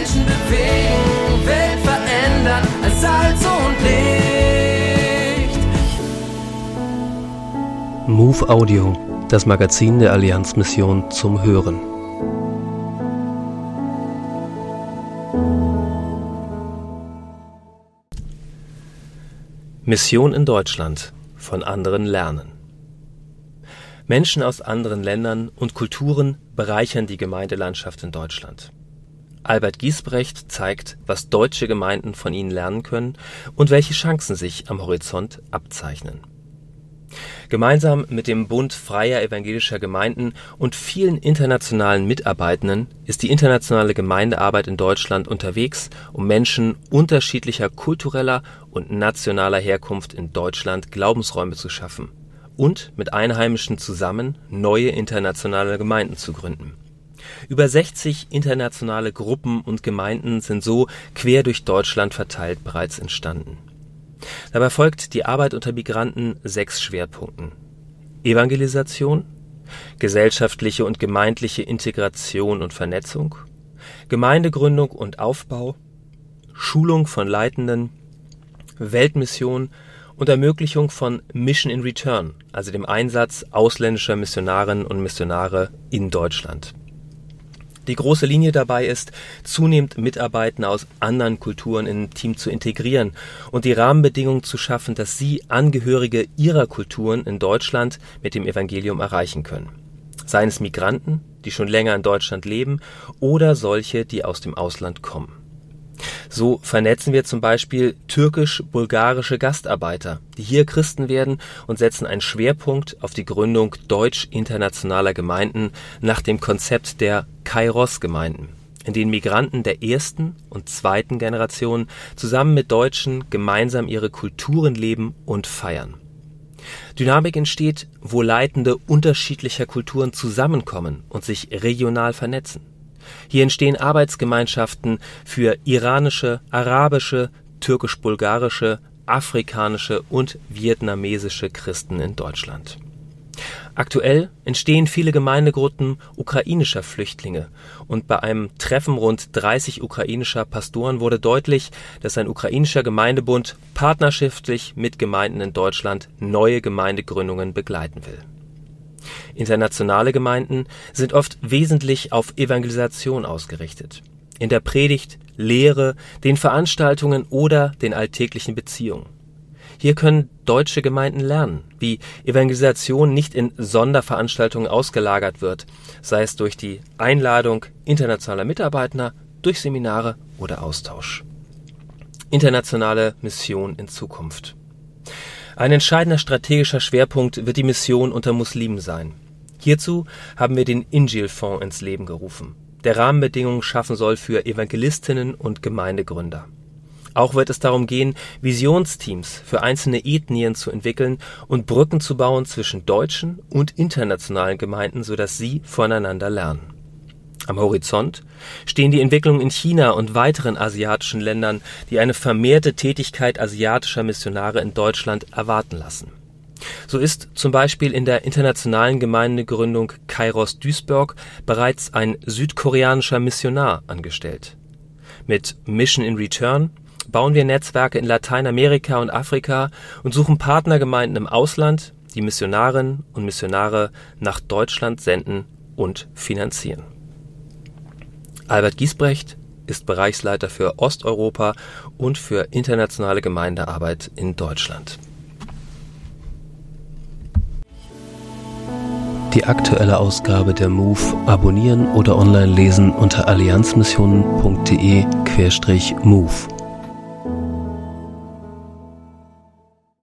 Menschen bewegen, Welt verändern als Salz und Licht. Move Audio, das Magazin der Allianzmission zum Hören. Mission in Deutschland von anderen lernen. Menschen aus anderen Ländern und Kulturen bereichern die Gemeindelandschaft in Deutschland. Albert Giesbrecht zeigt, was deutsche Gemeinden von ihnen lernen können und welche Chancen sich am Horizont abzeichnen. Gemeinsam mit dem Bund freier evangelischer Gemeinden und vielen internationalen Mitarbeitenden ist die internationale Gemeindearbeit in Deutschland unterwegs, um Menschen unterschiedlicher kultureller und nationaler Herkunft in Deutschland Glaubensräume zu schaffen und mit Einheimischen zusammen neue internationale Gemeinden zu gründen. Über 60 internationale Gruppen und Gemeinden sind so quer durch Deutschland verteilt bereits entstanden. Dabei folgt die Arbeit unter Migranten sechs Schwerpunkten: Evangelisation, gesellschaftliche und gemeindliche Integration und Vernetzung, Gemeindegründung und Aufbau, Schulung von Leitenden, Weltmission und Ermöglichung von Mission in Return, also dem Einsatz ausländischer Missionarinnen und Missionare in Deutschland die große Linie dabei ist, zunehmend Mitarbeitende aus anderen Kulturen in ein Team zu integrieren und die Rahmenbedingungen zu schaffen, dass sie Angehörige ihrer Kulturen in Deutschland mit dem Evangelium erreichen können. Seien es Migranten, die schon länger in Deutschland leben, oder solche, die aus dem Ausland kommen so vernetzen wir zum Beispiel türkisch-bulgarische Gastarbeiter, die hier Christen werden und setzen einen Schwerpunkt auf die Gründung deutsch-internationaler Gemeinden nach dem Konzept der Kairos-Gemeinden, in denen Migranten der ersten und zweiten Generation zusammen mit Deutschen gemeinsam ihre Kulturen leben und feiern. Dynamik entsteht, wo Leitende unterschiedlicher Kulturen zusammenkommen und sich regional vernetzen hier entstehen Arbeitsgemeinschaften für iranische, arabische, türkisch-bulgarische, afrikanische und vietnamesische Christen in Deutschland. Aktuell entstehen viele Gemeindegruppen ukrainischer Flüchtlinge und bei einem Treffen rund 30 ukrainischer Pastoren wurde deutlich, dass ein ukrainischer Gemeindebund partnerschaftlich mit Gemeinden in Deutschland neue Gemeindegründungen begleiten will Internationale Gemeinden sind oft wesentlich auf Evangelisation ausgerichtet. In der Predigt, Lehre, den Veranstaltungen oder den alltäglichen Beziehungen. Hier können deutsche Gemeinden lernen, wie Evangelisation nicht in Sonderveranstaltungen ausgelagert wird, sei es durch die Einladung internationaler Mitarbeiter, durch Seminare oder Austausch. Internationale Mission in Zukunft ein entscheidender strategischer Schwerpunkt wird die Mission unter Muslimen sein. Hierzu haben wir den Injil-Fonds ins Leben gerufen, der Rahmenbedingungen schaffen soll für Evangelistinnen und Gemeindegründer. Auch wird es darum gehen, Visionsteams für einzelne Ethnien zu entwickeln und Brücken zu bauen zwischen deutschen und internationalen Gemeinden, sodass sie voneinander lernen am Horizont stehen die Entwicklungen in China und weiteren asiatischen Ländern, die eine vermehrte Tätigkeit asiatischer Missionare in Deutschland erwarten lassen. So ist zum Beispiel in der internationalen Gemeindegründung Kairos Duisburg bereits ein südkoreanischer Missionar angestellt. Mit Mission in Return bauen wir Netzwerke in Lateinamerika und Afrika und suchen Partnergemeinden im Ausland, die Missionarinnen und Missionare nach Deutschland senden und finanzieren Albert Giesbrecht ist Bereichsleiter für Osteuropa und für internationale Gemeindearbeit in Deutschland. Die aktuelle Ausgabe der MOVE abonnieren oder online lesen unter allianzmissionen.de-MOVE.